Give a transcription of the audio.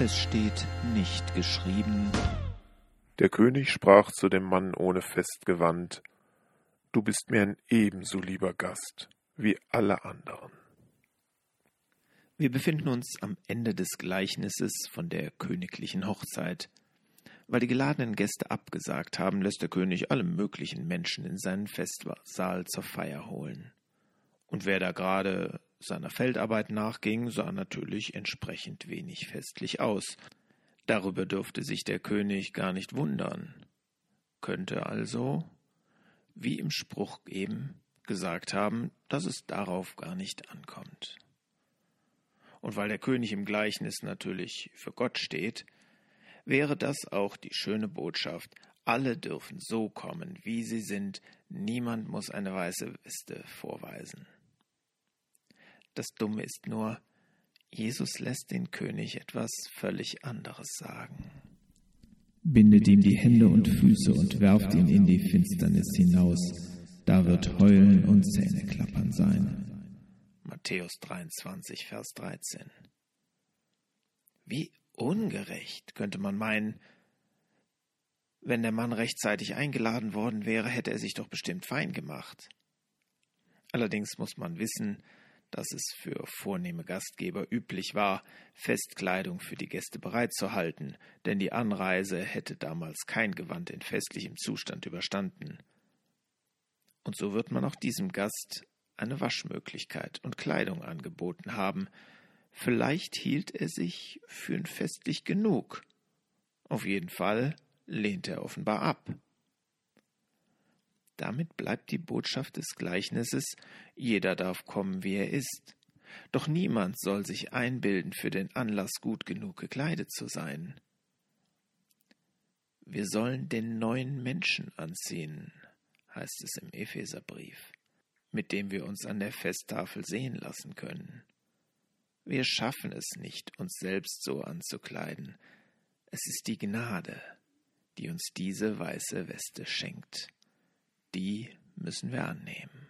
Es steht nicht geschrieben. Der König sprach zu dem Mann ohne Festgewand, Du bist mir ein ebenso lieber Gast wie alle anderen. Wir befinden uns am Ende des Gleichnisses von der königlichen Hochzeit. Weil die geladenen Gäste abgesagt haben, lässt der König alle möglichen Menschen in seinen Festsaal zur Feier holen. Und wer da gerade seiner Feldarbeit nachging, sah natürlich entsprechend wenig festlich aus. Darüber dürfte sich der König gar nicht wundern. Könnte also, wie im Spruch eben, gesagt haben, dass es darauf gar nicht ankommt. Und weil der König im Gleichnis natürlich für Gott steht, wäre das auch die schöne Botschaft, alle dürfen so kommen, wie sie sind, niemand muss eine weiße Weste vorweisen. Das Dumme ist nur, Jesus lässt den König etwas völlig anderes sagen. Bindet ihm die Hände und Füße und werft ihn in die Finsternis hinaus, da wird Heulen und Zähneklappern sein. Matthäus 23, Vers 13. Wie ungerecht, könnte man meinen. Wenn der Mann rechtzeitig eingeladen worden wäre, hätte er sich doch bestimmt fein gemacht. Allerdings muss man wissen, dass es für vornehme Gastgeber üblich war, Festkleidung für die Gäste bereitzuhalten, denn die Anreise hätte damals kein Gewand in festlichem Zustand überstanden. Und so wird man auch diesem Gast eine Waschmöglichkeit und Kleidung angeboten haben. Vielleicht hielt er sich für festlich genug. Auf jeden Fall lehnte er offenbar ab. Damit bleibt die Botschaft des Gleichnisses, jeder darf kommen, wie er ist. Doch niemand soll sich einbilden, für den Anlass gut genug gekleidet zu sein. Wir sollen den neuen Menschen anziehen, heißt es im Epheserbrief, mit dem wir uns an der Festtafel sehen lassen können. Wir schaffen es nicht, uns selbst so anzukleiden. Es ist die Gnade, die uns diese weiße Weste schenkt die müssen wir annehmen.